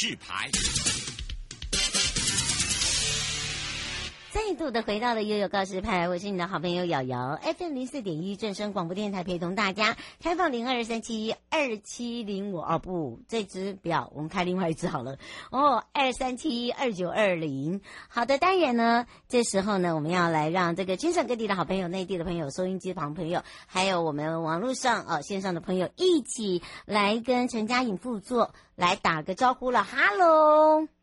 示牌，度的回到了悠悠告示牌，我是你的好朋友瑶瑶，FM 零四点一正声广播电台，陪同大家开放零二三七二七零五哦，不，这只不要，我们开另外一只好了哦，二三七二九二零。好的，当然呢，这时候呢，我们要来让这个全省各地的好朋友、内地的朋友、收音机旁朋友，还有我们网络上哦线上的朋友一起来跟陈佳颖副座。来打个招呼了，哈喽。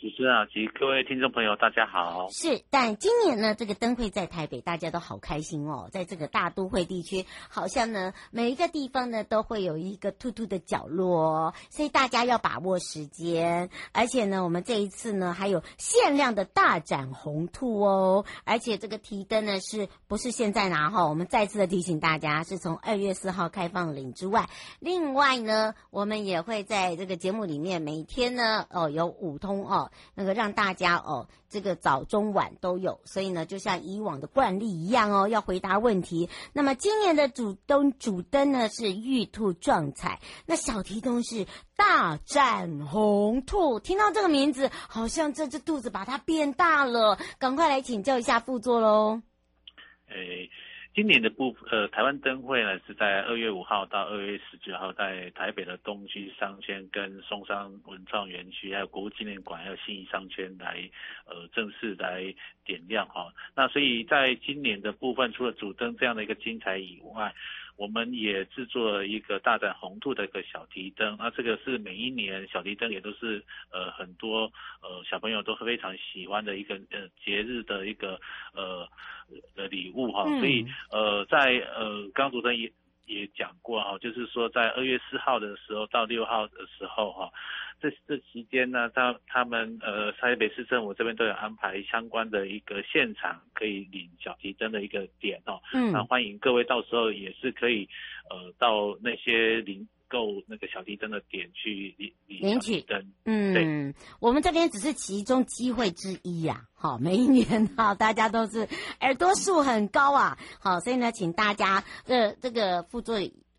主持人啊，及各位听众朋友，大家好。是，但今年呢，这个灯会在台北，大家都好开心哦。在这个大都会地区，好像呢，每一个地方呢都会有一个兔兔的角落，哦所以大家要把握时间。而且呢，我们这一次呢，还有限量的大展红兔哦。而且这个提灯呢，是不是现在拿哈？我们再次的提醒大家，是从二月四号开放领之外，另外呢，我们也会在这个节目里面每天呢，哦，有五通哦。那个让大家哦，这个早中晚都有，所以呢，就像以往的惯例一样哦，要回答问题。那么今年的主灯主灯呢是玉兔壮彩，那小提灯是大战红兔。听到这个名字，好像这只兔子把它变大了，赶快来请教一下副座喽。哎。今年的部呃台湾灯会呢是在二月五号到二月十九号，在台北的东区商圈、跟松山文创园区，还有国父纪念馆，还有信义商圈来呃正式来点亮哈。那所以在今年的部分，除了主灯这样的一个精彩以外，我们也制作了一个大展宏兔的一个小提灯，那这个是每一年小提灯也都是呃很多呃小朋友都非常喜欢的一个呃节日的一个呃的礼物哈，所以呃在呃刚刚主持人也也讲过哈，就是说在二月四号的时候到六号的时候哈。这这期间呢，他他们呃，台北市政府这边都有安排相关的一个现场可以领小提灯的一个点哦。嗯。那欢迎各位到时候也是可以呃到那些领购那个小提灯的点去领领取灯。嗯。对。我们这边只是其中机会之一呀。好，每一年哈，大家都是耳朵数很高啊。好，所以呢，请大家呃这个副座。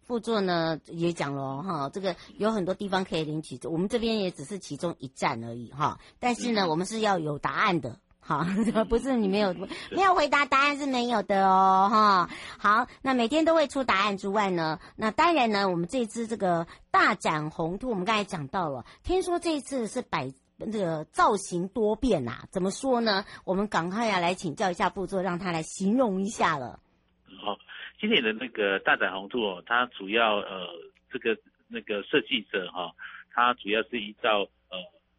副座呢也讲了哈，这个有很多地方可以领取，我们这边也只是其中一站而已哈。但是呢，我们是要有答案的好，不是你没有没有回答答案是没有的哦哈。好，那每天都会出答案之外呢，那当然呢，我们这次这个大展宏兔，我们刚才讲到了，听说这次是摆这个造型多变呐，怎么说呢？我们赶快要来请教一下副座，让他来形容一下了。好。今年的那个大展宏兔哦，它主要呃这个那个设计者哈，它主要是依照呃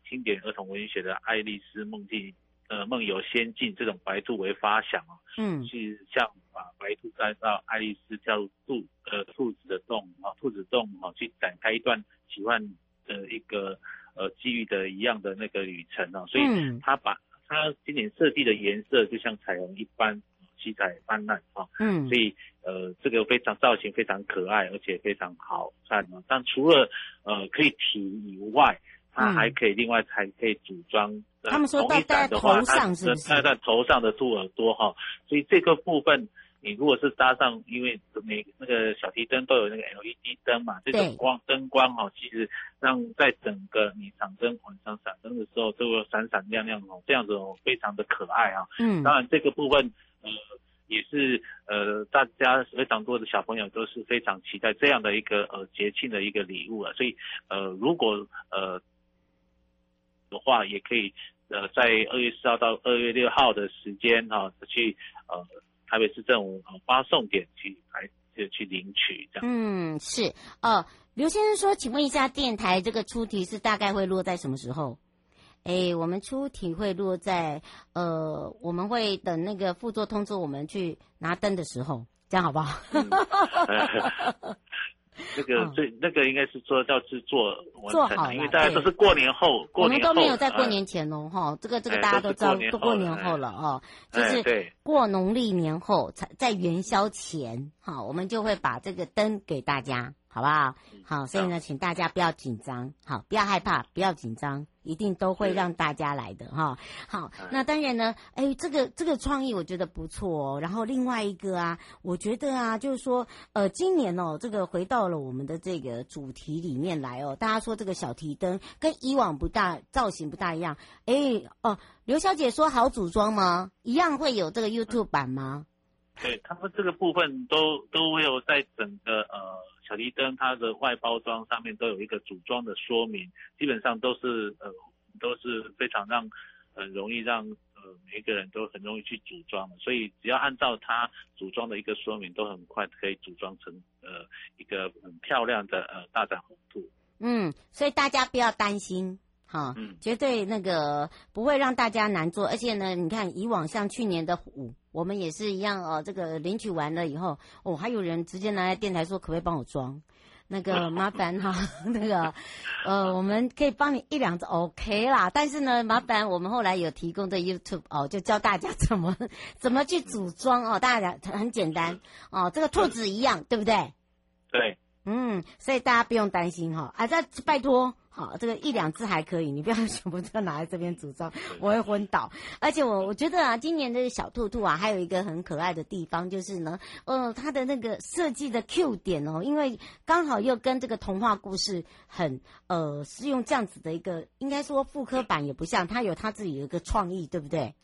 经典儿童文学的《爱丽丝梦境呃梦游仙境》这种白兔为发想哦，嗯，去像把白兔带到爱丽丝跳入兔呃兔子的洞啊，兔子洞啊，去展开一段奇幻的一个呃机遇的一样的那个旅程啊，所以他把他今年设计的颜色就像彩虹一般。七彩斑斓啊，嗯，所以呃，这个非常造型非常可爱，而且非常好看啊。但除了呃可以提以外，它还可以另外还可以组装。他们说戴在头上是不是？戴在头上的兔耳朵哈，所以这个部分你如果是搭上，因为每那个小提灯都有那个 LED 灯嘛，这种光灯光哈，其实让在整个你场灯晚上闪灯的时候，都会闪闪亮亮哦，这样子哦，非常的可爱啊。嗯，当然这个部分。呃，也是呃，大家非常多的小朋友都是非常期待这样的一个呃节庆的一个礼物啊，所以呃，如果呃的话，也可以呃在二月四号到二月六号的时间哈、啊，去呃台北市政府发送点去来就去领取这样。嗯，是呃，刘先生说，请问一下，电台这个出题是大概会落在什么时候？哎，我们出题会落在呃，我们会等那个副座通知我们去拿灯的时候，这样好不好？那个最、嗯、那个应该是说要制作做好，因为大家都是过年后，过年后我们都没有在过年前哦，哈、啊，这个这个大家都知道，都过年后了哦，就是过农历年后才在元宵前，好，我们就会把这个灯给大家。好不好？好，所以呢，请大家不要紧张，好，不要害怕，不要紧张，一定都会让大家来的哈。好，那当然呢，哎，这个这个创意我觉得不错哦。然后另外一个啊，我觉得啊，就是说，呃，今年哦，这个回到了我们的这个主题里面来哦。大家说这个小提灯跟以往不大造型不大一样，哎哦，刘小姐说好组装吗？一样会有这个 YouTube 版吗？对，他们这个部分都都会有在整个呃。小提灯它的外包装上面都有一个组装的说明，基本上都是呃都是非常让很容易让呃每一个人都很容易去组装的，所以只要按照它组装的一个说明，都很快可以组装成呃一个很漂亮的呃大展宏图。嗯，所以大家不要担心。好，嗯，绝对那个不会让大家难做，而且呢，你看以往像去年的五，我们也是一样哦。这个领取完了以后，哦，还有人直接拿来电台说，可不可以帮我装？那个 麻烦哈，那个呃，我们可以帮你一两只 OK 啦。但是呢，麻烦我们后来有提供的 YouTube 哦，就教大家怎么怎么去组装哦，大家很简单哦，这个兔子一样，对不对？对，嗯，所以大家不用担心哈，啊，这拜托。好，这个一两只还可以，你不要 全部都拿来这边组装，我会昏倒。而且我我觉得啊，今年的小兔兔啊，还有一个很可爱的地方，就是呢，呃，它的那个设计的 Q 点哦，因为刚好又跟这个童话故事很呃，是用这样子的一个，应该说复刻版也不像，它有它自己的一个创意，对不对？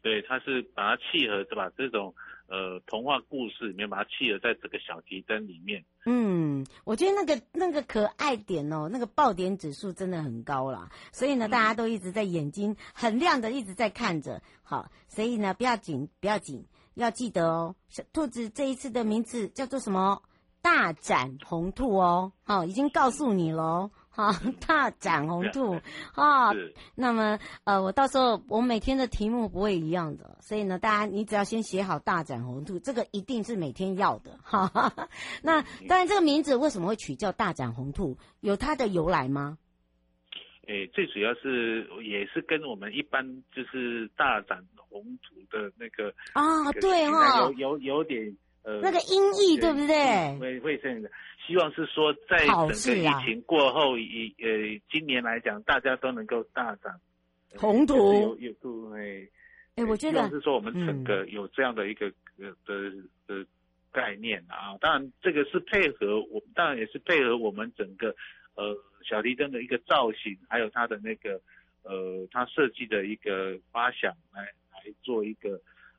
对，它是把它契合，是吧？这种。呃，童话故事里面把它契合在这个小提灯里面。嗯，我觉得那个那个可爱点哦，那个爆点指数真的很高啦。所以呢，大家都一直在眼睛很亮的一直在看着。好，所以呢，不要紧，不要紧，要记得哦。小兔子这一次的名字叫做什么？大展宏兔哦。好，已经告诉你喽。好，大展宏图 啊！那么呃，我到时候我每天的题目不会一样的，所以呢，大家你只要先写好大展宏图，这个一定是每天要的。哈，那当然，这个名字为什么会取叫大展宏图？有它的由来吗？诶，最主要是也是跟我们一般就是大展宏图的那个啊，对哈，有有有点呃，那个音译对不对？会会这样的。希望是说，在整个疫情过后，以呃今年来讲，大家都能够大展宏图。有有对，我觉得是说我们整个有这样的一个呃的的概念啊。当然，这个是配合我，当然也是配合我们整个呃小提灯的一个造型，还有它的那个呃它设计的一个发想来来做一个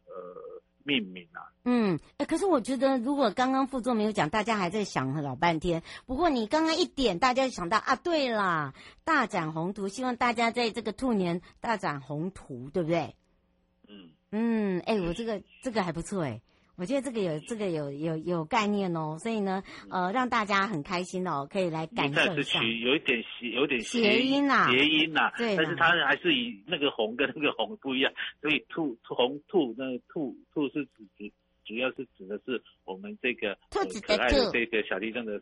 呃。命名啊，嗯，哎，可是我觉得，如果刚刚副座没有讲，大家还在想老半天。不过你刚刚一点，大家就想到啊，对啦，大展宏图，希望大家在这个兔年大展宏图，对不对？嗯嗯，哎，我这个这个还不错，哎。我觉得这个有这个有有有概念哦，所以呢，呃，让大家很开心哦，可以来感受一下。取有一点谐，有点谐音呐，谐音呐。对。但是它还是以那个红跟那个红不一样，所以兔红兔那个兔兔是指主主要是指的是我们这个兔子的兔，这个小地震的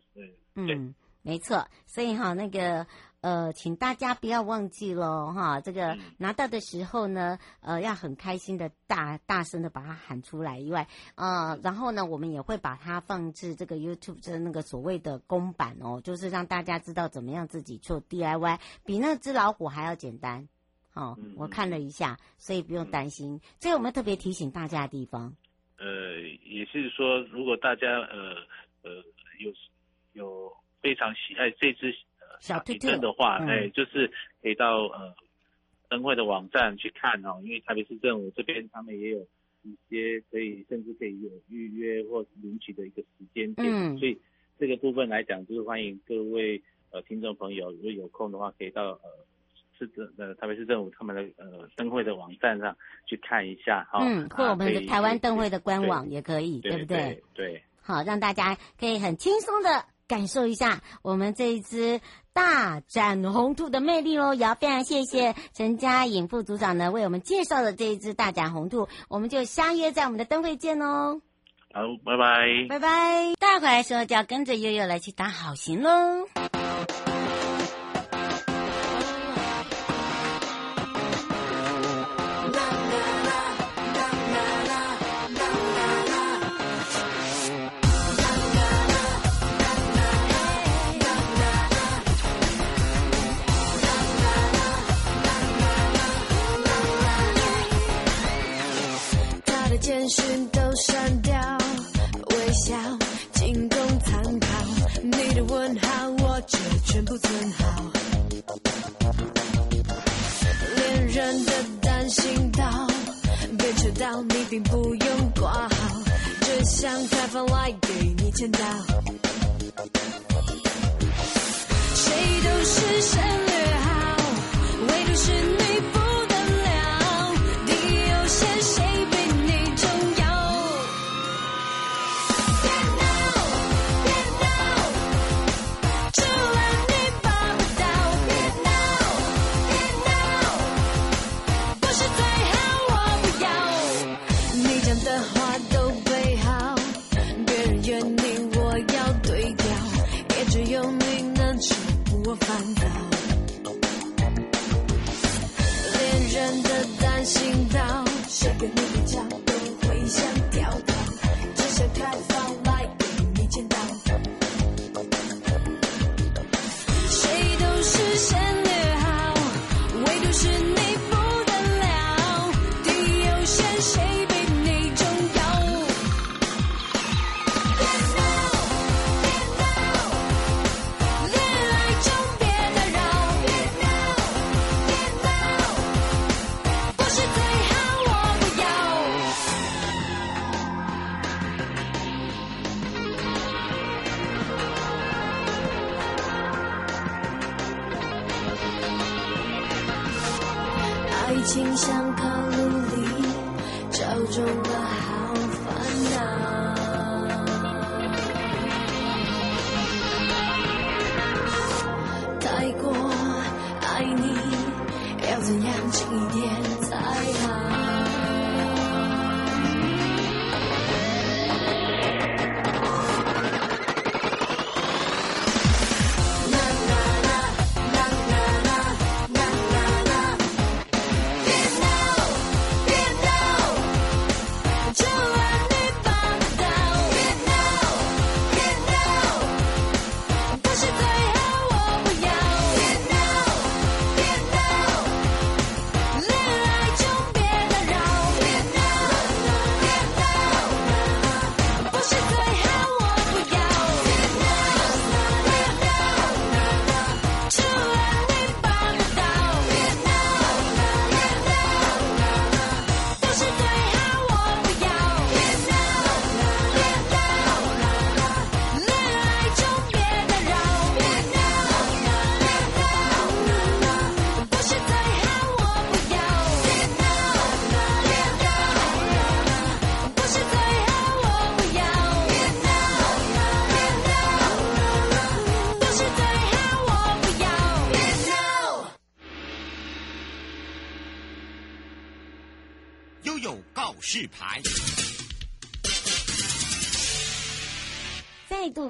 嗯对。嗯，没错。所以哈，那个。呃，请大家不要忘记喽，哈，这个拿到的时候呢，呃，要很开心的大大声的把它喊出来以外，呃，然后呢，我们也会把它放置这个 YouTube 的那个所谓的公版哦，就是让大家知道怎么样自己做 DIY，比那只老虎还要简单，哦，我看了一下，所以不用担心。这有没有特别提醒大家的地方？呃，也是说，如果大家呃呃有有非常喜爱这只。小提灯的话，哎、嗯，就是可以到呃灯会的网站去看哦，因为台北市政府这边他们也有一些可以甚至可以有预约或领取的一个时间点，嗯，所以这个部分来讲，就是欢迎各位呃听众朋友，如果有空的话，可以到呃市政呃台北市政府他们的呃灯会的网站上去看一下哈，嗯，或我们的台湾灯会的官网也可以，对，不对？对，对，好，让大家可以很轻松的。感受一下我们这一只大展宏兔的魅力喽！也要非常谢谢陈佳颖副组长呢为我们介绍的这一只大展宏兔，我们就相约在我们的灯会见哦。好，拜拜，拜拜。大家回来的时候就要跟着悠悠来去打好行喽。你见到。谁都是省略号唯独是你不得了。你有些谁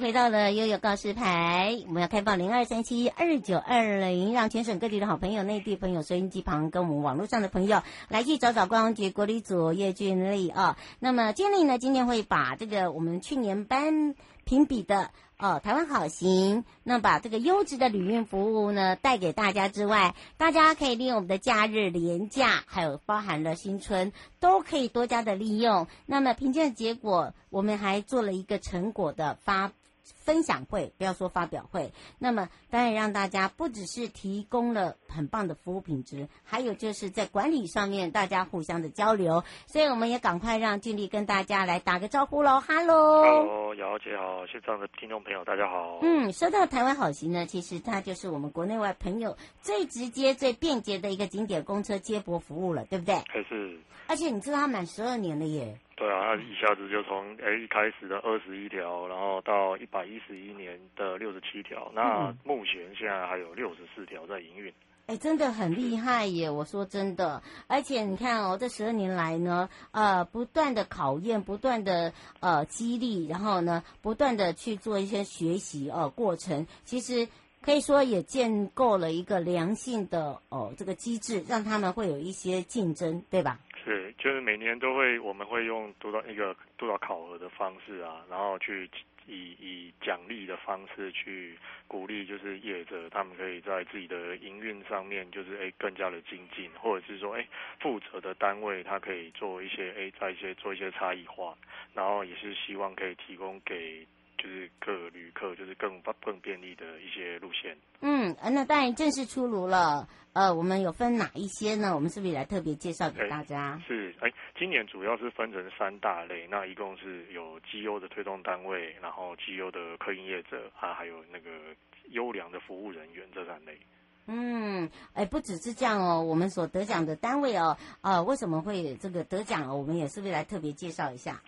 回到了悠悠告示牌，我们要开放零二三七二九二零，让全省各地的好朋友、内地朋友、收音机旁跟我们网络上的朋友来去找找观光局国旅组叶俊丽啊。那么俊丽呢，今天会把这个我们去年颁评比的哦台湾好行，那把这个优质的旅运服务呢带给大家之外，大家可以利用我们的假日连假，还有包含了新春，都可以多加的利用。那么评鉴结果，我们还做了一个成果的发。分享会，不要说发表会。那么，当然让大家不只是提供了很棒的服务品质，还有就是在管理上面大家互相的交流。所以，我们也赶快让俊丽跟大家来打个招呼喽。哈喽，哈喽，瑶姐好，线上的听众朋友大家好。嗯，说到台湾好行呢，其实它就是我们国内外朋友最直接、最便捷的一个景点公车接驳服务了，对不对？还是。而且你知道它满十二年了耶。对啊，他一下子就从诶一开始的二十一条，然后到一百一十一年的六十七条，那目前现在还有六十四条在营运。哎，真的很厉害耶！我说真的，而且你看哦，这十二年来呢，呃，不断的考验，不断的呃激励，然后呢，不断的去做一些学习呃过程，其实可以说也建构了一个良性的哦、呃、这个机制，让他们会有一些竞争，对吧？是，就是每年都会，我们会用督导一个督导考核的方式啊，然后去。以以奖励的方式去鼓励，就是业者他们可以在自己的营运上面，就是诶更加的精进，或者是说诶负责的单位他可以做一些诶在一些做一些差异化，然后也是希望可以提供给。就是客旅客就是更更便利的一些路线。嗯，那当然正式出炉了。呃，我们有分哪一些呢？我们是不是也来特别介绍给大家？欸、是，哎、欸，今年主要是分成三大类，那一共是有绩优的推动单位，然后绩优的客运业者啊，还有那个优良的服务人员这三类。嗯，哎、欸，不只是这样哦，我们所得奖的单位哦，呃，为什么会这个得奖哦？我们也是不是来特别介绍一下？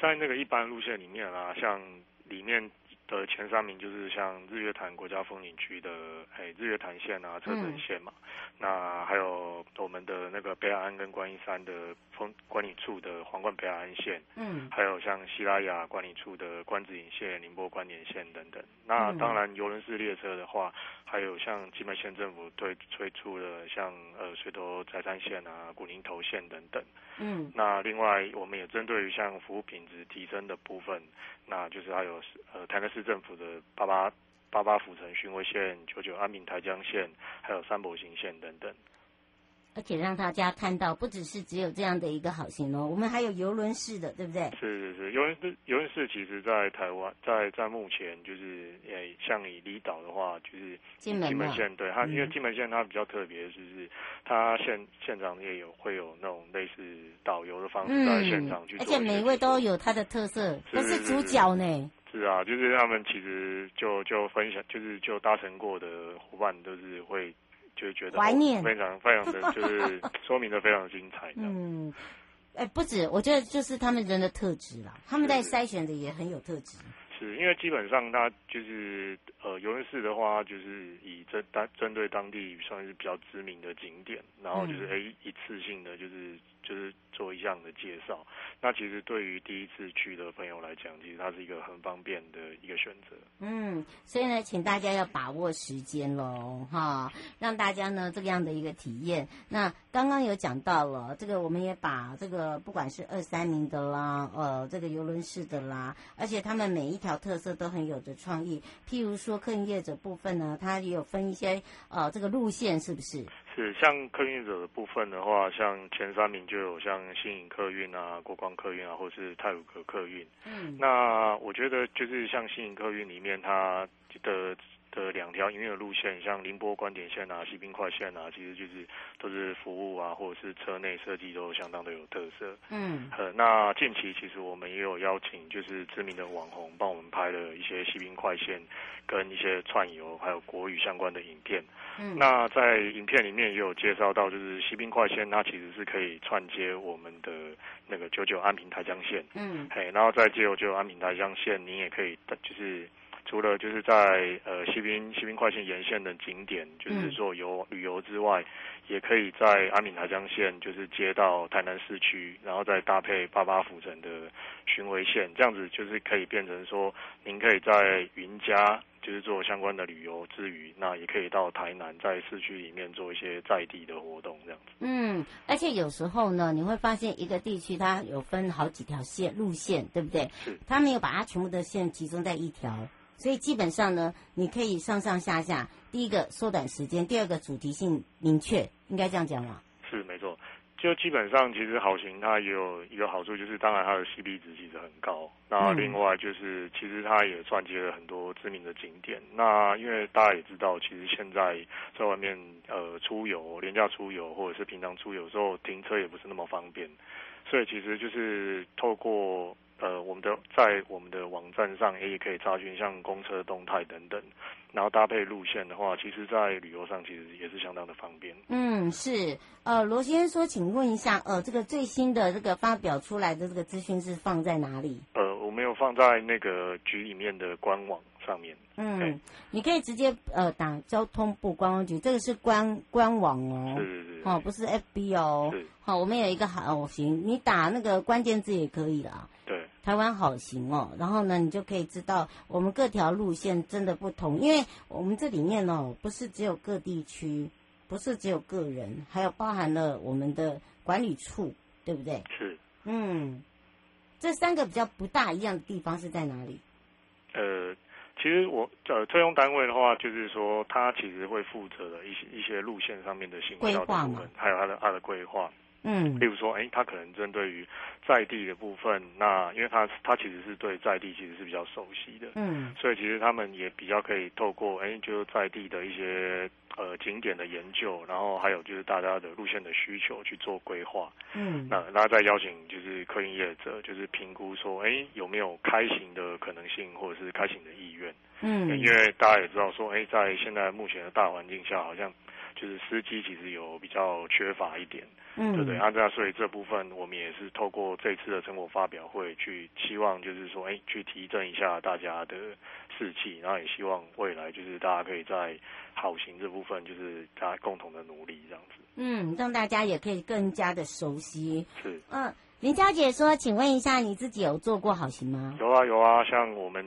在那个一般路线里面啊，像里面的前三名就是像日月潭国家风景区的哎日月潭线啊车城线嘛，那还有我们的那个北海岸跟观音山的风管理处的皇冠北海岸线，嗯，还有像西拉雅管理处的关子岭线、宁波关联线等等。那当然游轮式列车的话，还有像金门县政府推推出的像呃水头宅山线啊、古宁头线等等。嗯，那另外我们也针对于像服务品质提升的部分，那就是还有呃台南市政府的八八八八府城巡回线、九九安平台江线，还有三驳新线等等。而且让大家看到，不只是只有这样的一个好行哦，我们还有游轮式的，对不对？是是是，游轮式邮轮式其实，在台湾，在在目前就是，诶，像以离岛的话，就是金门县，对它，因为金门县它比较特别，就是它现现场也有会有那种类似导游的方式在现场去做，而且每一位都有它的特色，都是主角呢。是啊，就是他们其实就就分享，就是就搭乘过的伙伴都是会。就觉得怀念，非常非常的 就是说明的非常精彩。嗯，哎，不止，我觉得就是他们人的特质啦，他们在筛选的也很有特质。是因为基本上他就是呃，游轮市的话，就是以针当针对当地算是比较知名的景点，然后就是哎一次性的就是。就是做一样的介绍，那其实对于第一次去的朋友来讲，其实它是一个很方便的一个选择。嗯，所以呢，请大家要把握时间喽，哈，让大家呢这个样的一个体验。那刚刚有讲到了，这个我们也把这个不管是二三名的啦，呃，这个邮轮式的啦，而且他们每一条特色都很有着创意。譬如说客运业者部分呢，它也有分一些呃这个路线，是不是？是像客运者的部分的话，像前三名就有像新颖客运啊、国光客运啊，或是泰鲁阁客运。嗯，那我觉得就是像新颖客运里面，它的。的两条营运的路线，像宁波观点线啊、西滨快线啊，其实就是都是服务啊，或者是车内设计都相当的有特色。嗯，呃，那近期其实我们也有邀请，就是知名的网红帮我们拍了一些西滨快线跟一些串游，还有国语相关的影片。嗯，那在影片里面也有介绍到，就是西滨快线它其实是可以串接我们的那个九九安平台江线。嗯，嘿，然后再接九九安平台江线，你也可以就是。除了就是在呃西滨西滨快线沿线的景点，就是说游旅游之外，也可以在安平台江线就是接到台南市区，然后再搭配八八府城的巡回线，这样子就是可以变成说，您可以在云嘉就是做相关的旅游之余，那也可以到台南在市区里面做一些在地的活动，这样子。嗯，而且有时候呢，你会发现一个地区它有分好几条线路线，对不对？是。它没有把它全部的线集中在一条。所以基本上呢，你可以上上下下，第一个缩短时间，第二个主题性明确，应该这样讲吗？是没错，就基本上其实好行它也有一个好处，就是当然它的 CP 值其实很高，那另外就是其实它也串接了很多知名的景点。那因为大家也知道，其实现在在外面呃出游、廉价出游或者是平常出游时候停车也不是那么方便，所以其实就是透过。呃，我们的在我们的网站上也可以查询像公车动态等等，然后搭配路线的话，其实，在旅游上其实也是相当的方便。嗯，是。呃，罗先生说，请问一下，呃，这个最新的这个发表出来的这个资讯是放在哪里？呃，我没有放在那个局里面的官网。上面。嗯，你可以直接呃打交通部观光局，这个是官官网哦，是是是，哦，不是 FB 哦，对，好，我们有一个好行，你打那个关键字也可以啦。对，台湾好行哦，然后呢，你就可以知道我们各条路线真的不同，因为我们这里面哦，不是只有各地区，不是只有个人，还有包含了我们的管理处，对不对？是，嗯，这三个比较不大一样的地方是在哪里？呃，其实我呃，特用单位的话，就是说它其实会负责的一些一些路线上面的行销部分，还有它的它的规划。嗯，例如说，哎，他可能针对于在地的部分，那因为他他其实是对在地其实是比较熟悉的，嗯，所以其实他们也比较可以透过哎，就是在地的一些呃景点的研究，然后还有就是大家的路线的需求去做规划，嗯，那那再邀请就是客运业者，就是评估说，哎，有没有开行的可能性，或者是开行的意愿，嗯，因为大家也知道说，哎，在现在目前的大环境下，好像。就是司机其实有比较缺乏一点，嗯，对不对？啊，这样，所以这部分我们也是透过这次的成果发表会去期望，就是说，哎，去提振一下大家的士气，然后也希望未来就是大家可以在好行这部分，就是大家共同的努力这样子。嗯，让大家也可以更加的熟悉。是。嗯，林小姐说，请问一下，你自己有做过好行吗？有啊，有啊，像我们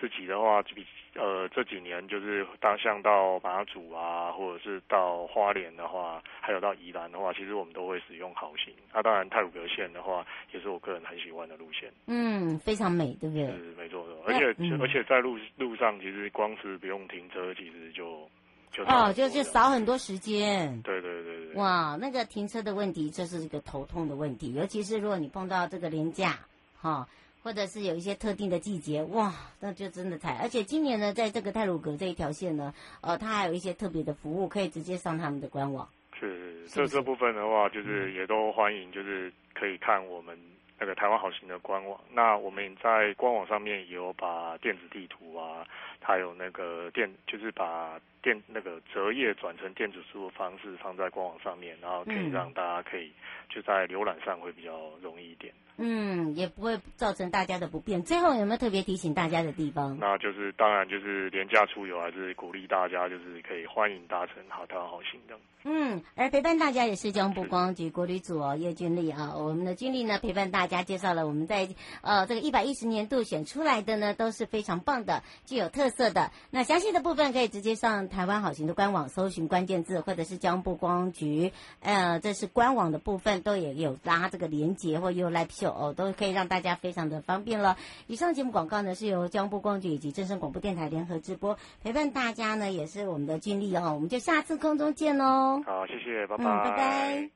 自己的话，比。呃，这几年就是当像到马祖啊，或者是到花莲的话，还有到宜兰的话，其实我们都会使用好行。那、啊、当然太鲁格线的话，也是我个人很喜欢的路线。嗯，非常美，对不对？是没错的，而且、嗯、而且在路路上，其实光是不用停车，其实就就哦，就就少很多时间。对对对对。哇，那个停车的问题，这是一个头痛的问题，尤其是如果你碰到这个连假，哈、哦。或者是有一些特定的季节，哇，那就真的太。而且今年呢，在这个泰鲁阁这一条线呢，呃，它还有一些特别的服务，可以直接上他们的官网。是，这这部分的话，就是也都欢迎，就是可以看我们那个台湾好行的官网。那我们在官网上面也有把电子地图啊，还有那个电，就是把电那个折页转成电子书的方式放在官网上面，然后可以让大家可以就在浏览上会比较容易一点。嗯，也不会造成大家的不便。最后有没有特别提醒大家的地方？那就是当然就是廉价出游，还是鼓励大家就是可以欢迎搭乘好台湾好行的。嗯，而陪伴大家也是交通部观光局国旅组哦，叶俊丽啊，我们的俊丽呢陪伴大家介绍了我们在呃这个一百一十年度选出来的呢都是非常棒的、具有特色的。那详细的部分可以直接上台湾好行的官网搜寻关键字，或者是交通部观光局呃这是官网的部分都也有拉这个连结或有 Live Show 哦，都可以让大家非常的方便了。以上节目广告呢是由交通部观光局以及正声广播电台联合直播，陪伴大家呢也是我们的俊丽哦，我们就下次空中见喽。好，谢谢，拜拜。嗯，拜拜。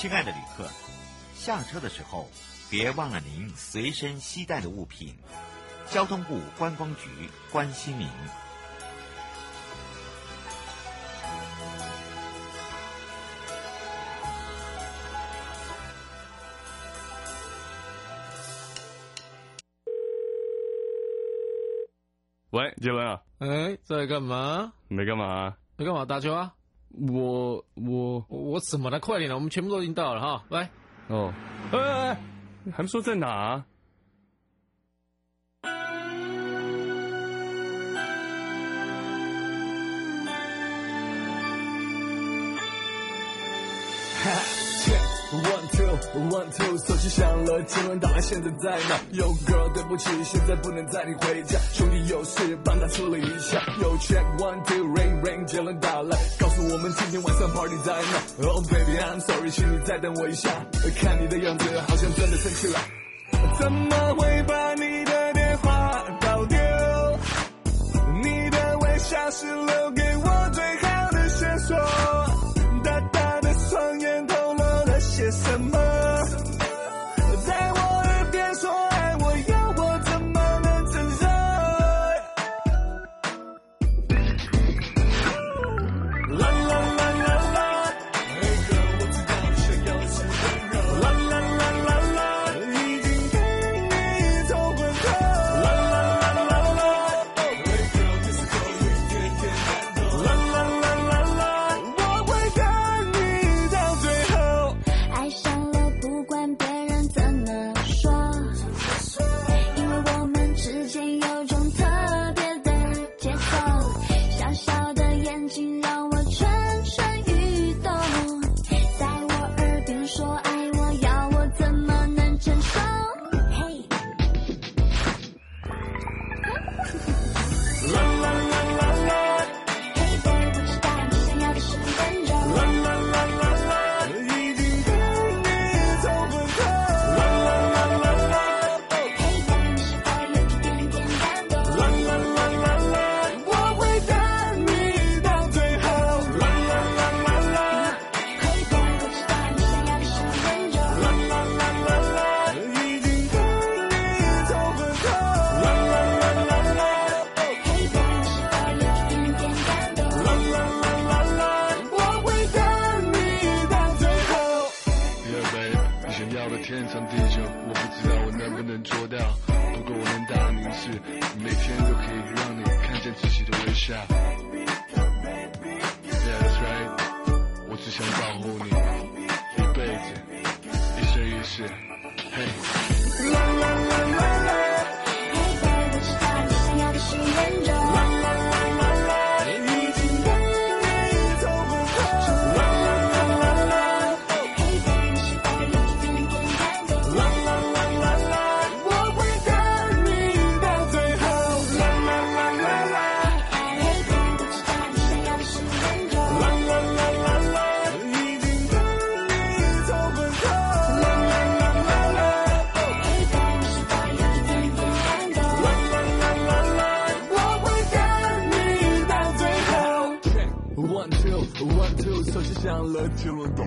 亲爱的旅客，下车的时候别忘了您随身携带的物品。交通部观光局关心您。喂，杰伦啊，哎，在干嘛？没干嘛，没干嘛，打球啊？我我我怎么了？快点了，我们全部都已经到了哈。来，哦，哎哎哎，还不说在哪啊？One two 手机响了，请问打来，现在在哪？Yo girl，对不起，现在不能载你回家，兄弟有事帮他处理一下。Yo check one two ring ring，杰伦打来，告诉我们今天晚上 party 在哪？Oh baby I'm sorry，请你再等我一下，看你的样子好像真的生气了，怎么会把你说 shot. Yeah, that's right. 我只想保护你一辈子一生一世。嘿、hey. 上了几轮斗